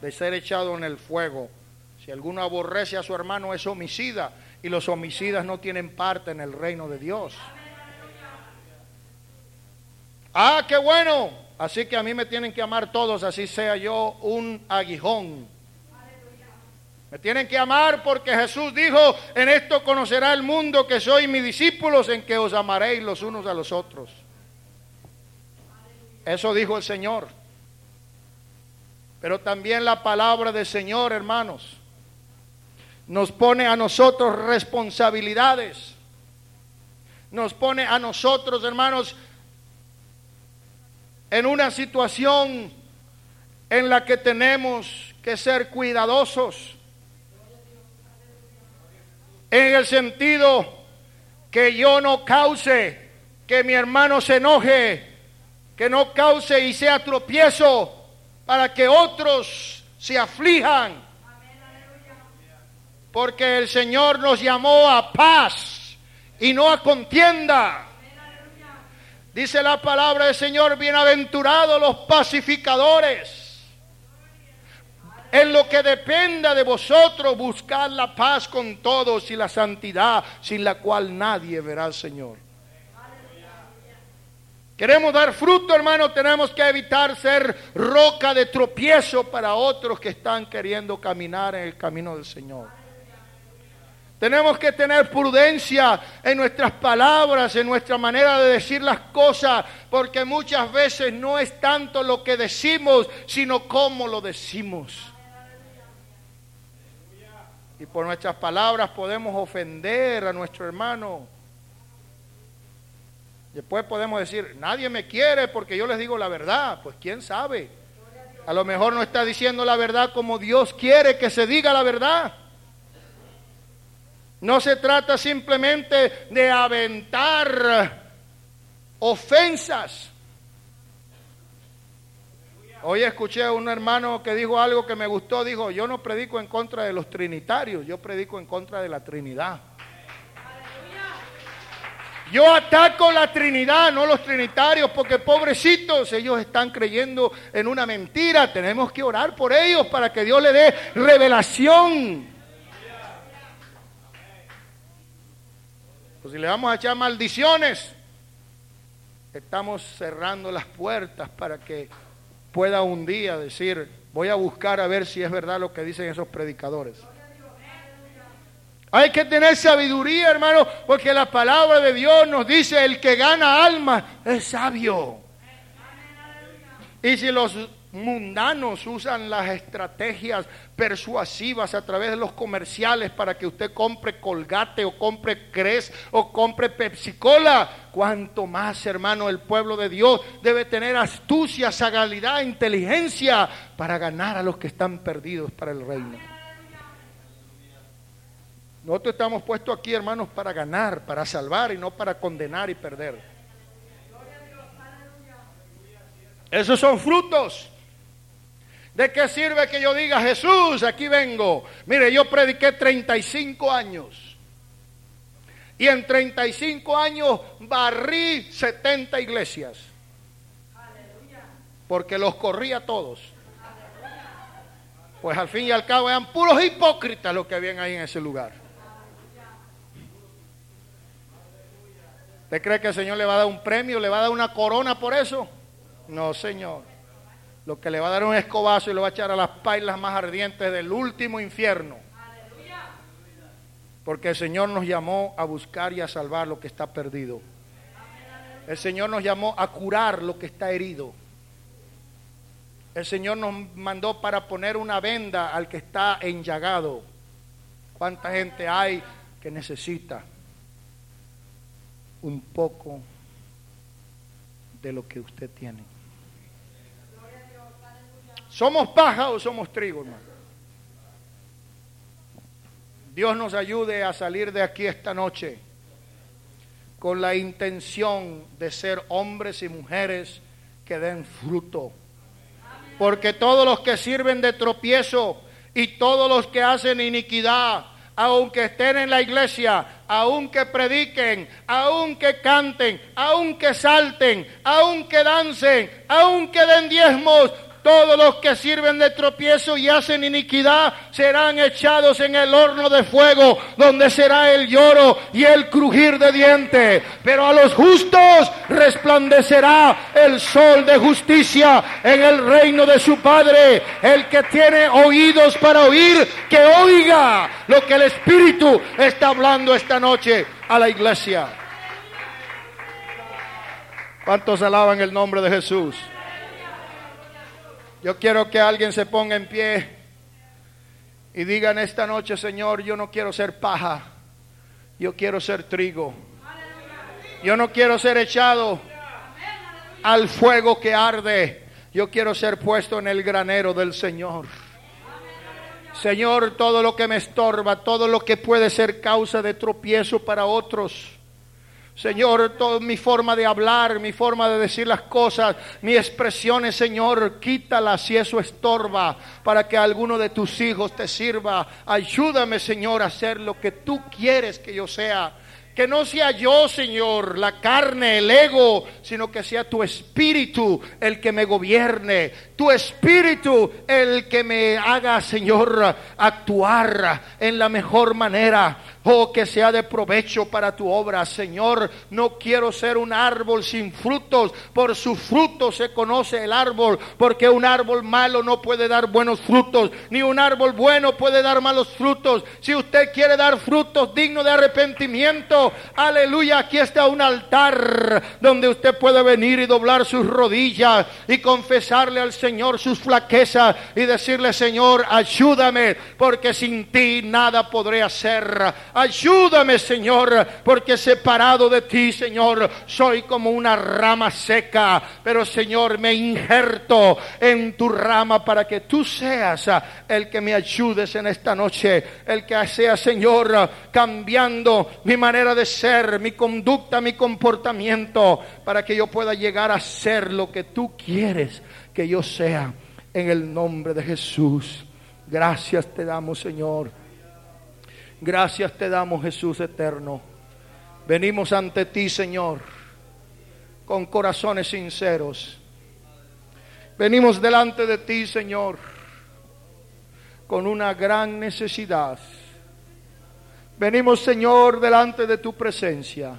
de ser echado en el fuego. Si alguno aborrece a su hermano es homicida y los homicidas no tienen parte en el reino de Dios. Ah, qué bueno. Así que a mí me tienen que amar todos, así sea yo un aguijón. Me tienen que amar porque Jesús dijo, en esto conocerá el mundo que soy mis discípulos, en que os amaréis los unos a los otros. Eso dijo el Señor. Pero también la palabra del Señor, hermanos, nos pone a nosotros responsabilidades, nos pone a nosotros, hermanos, en una situación en la que tenemos que ser cuidadosos, en el sentido que yo no cause que mi hermano se enoje, que no cause y sea tropiezo para que otros se aflijan porque el Señor nos llamó a paz y no a contienda. Dice la palabra del Señor, bienaventurados los pacificadores. En lo que dependa de vosotros, buscad la paz con todos y la santidad, sin la cual nadie verá al Señor. Queremos dar fruto, hermano, tenemos que evitar ser roca de tropiezo para otros que están queriendo caminar en el camino del Señor. Tenemos que tener prudencia en nuestras palabras, en nuestra manera de decir las cosas, porque muchas veces no es tanto lo que decimos, sino cómo lo decimos. Y por nuestras palabras podemos ofender a nuestro hermano. Después podemos decir, nadie me quiere porque yo les digo la verdad. Pues quién sabe. A lo mejor no está diciendo la verdad como Dios quiere que se diga la verdad. No se trata simplemente de aventar ofensas. Hoy escuché a un hermano que dijo algo que me gustó, dijo, yo no predico en contra de los trinitarios, yo predico en contra de la Trinidad. Yo ataco la Trinidad, no los trinitarios, porque pobrecitos, ellos están creyendo en una mentira. Tenemos que orar por ellos para que Dios le dé revelación. Pues si le vamos a echar maldiciones, estamos cerrando las puertas para que pueda un día decir, voy a buscar a ver si es verdad lo que dicen esos predicadores. Hay que tener sabiduría, hermano, porque la palabra de Dios nos dice, el que gana alma es sabio. Y si los mundanos usan las estrategias persuasivas a través de los comerciales para que usted compre Colgate o compre Cres o compre Pepsi Cola. Cuanto más, hermano, el pueblo de Dios debe tener astucia, sagalidad, inteligencia para ganar a los que están perdidos para el reino. Nosotros estamos puestos aquí, hermanos, para ganar, para salvar y no para condenar y perder. Esos son frutos. ¿De qué sirve que yo diga, Jesús, aquí vengo? Mire, yo prediqué 35 años. Y en 35 años barrí 70 iglesias. Porque los corría todos. Pues al fin y al cabo eran puros hipócritas los que habían ahí en ese lugar. ¿Usted cree que el Señor le va a dar un premio, le va a dar una corona por eso? No, Señor lo que le va a dar un escobazo y lo va a echar a las pailas más ardientes del último infierno. Porque el Señor nos llamó a buscar y a salvar lo que está perdido. El Señor nos llamó a curar lo que está herido. El Señor nos mandó para poner una venda al que está enllagado. ¿Cuánta gente hay que necesita un poco de lo que usted tiene? ¿Somos paja o somos trigo, hermano? Dios nos ayude a salir de aquí esta noche con la intención de ser hombres y mujeres que den fruto. Porque todos los que sirven de tropiezo y todos los que hacen iniquidad, aunque estén en la iglesia, aunque prediquen, aunque canten, aunque salten, aunque dancen, aunque den diezmos, todos los que sirven de tropiezo y hacen iniquidad serán echados en el horno de fuego, donde será el lloro y el crujir de dientes. Pero a los justos resplandecerá el sol de justicia en el reino de su Padre. El que tiene oídos para oír, que oiga lo que el Espíritu está hablando esta noche a la iglesia. ¿Cuántos alaban el nombre de Jesús? Yo quiero que alguien se ponga en pie y diga en esta noche, Señor, yo no quiero ser paja, yo quiero ser trigo. Yo no quiero ser echado al fuego que arde, yo quiero ser puesto en el granero del Señor. Señor, todo lo que me estorba, todo lo que puede ser causa de tropiezo para otros, Señor, toda mi forma de hablar, mi forma de decir las cosas, mis expresiones, Señor, quítalas si eso estorba para que alguno de tus hijos te sirva. Ayúdame, Señor, a hacer lo que tú quieres que yo sea. Que no sea yo, Señor, la carne, el ego, sino que sea tu espíritu el que me gobierne. Tu espíritu el que me haga, Señor, actuar en la mejor manera. Oh, que sea de provecho para tu obra, Señor. No quiero ser un árbol sin frutos. Por su fruto se conoce el árbol. Porque un árbol malo no puede dar buenos frutos. Ni un árbol bueno puede dar malos frutos. Si usted quiere dar frutos dignos de arrepentimiento, aleluya, aquí está un altar donde usted puede venir y doblar sus rodillas y confesarle al Señor sus flaquezas y decirle, Señor, ayúdame, porque sin ti nada podré hacer Ayúdame, Señor, porque separado de ti, Señor, soy como una rama seca. Pero, Señor, me injerto en tu rama para que tú seas el que me ayudes en esta noche. El que sea, Señor, cambiando mi manera de ser, mi conducta, mi comportamiento, para que yo pueda llegar a ser lo que tú quieres que yo sea. En el nombre de Jesús. Gracias te damos, Señor. Gracias te damos, Jesús eterno. Venimos ante ti, Señor, con corazones sinceros. Venimos delante de ti, Señor, con una gran necesidad. Venimos, Señor, delante de tu presencia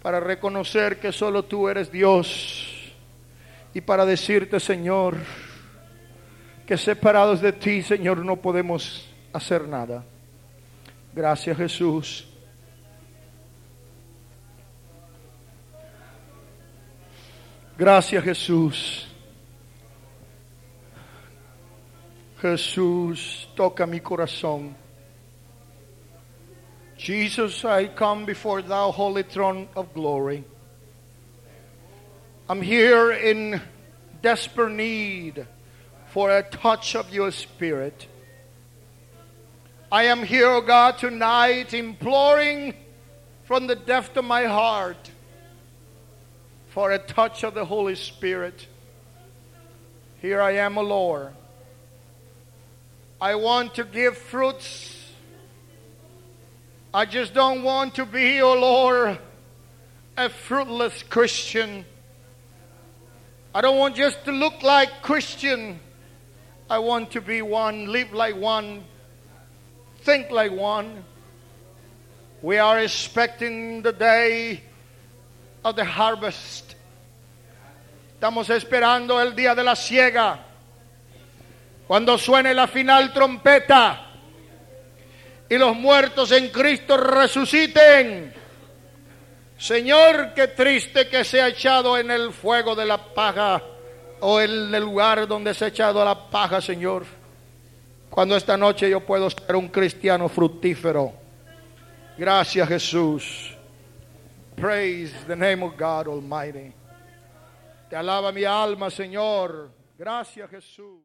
para reconocer que solo tú eres Dios y para decirte, Señor, que separados de ti, Señor, no podemos hacer nada. Gracias Jesús. Gracias Jesús. Jesús, toca mi corazón. Jesus, I come before thou holy throne of glory. I'm here in desperate need for a touch of your spirit. I am here, O oh God, tonight imploring from the depth of my heart for a touch of the Holy Spirit. Here I am, O Lord. I want to give fruits. I just don't want to be, O Lord, a fruitless Christian. I don't want just to look like Christian. I want to be one, live like one, think like one. We are expecting the day of the harvest. Estamos esperando el día de la siega. Cuando suene la final trompeta y los muertos en Cristo resuciten. Señor, qué triste que se ha echado en el fuego de la paja o en el lugar donde se ha echado la paja, Señor. Cuando esta noche yo puedo ser un cristiano fructífero. Gracias Jesús. Praise the name of God Almighty. Te alaba mi alma, Señor. Gracias Jesús.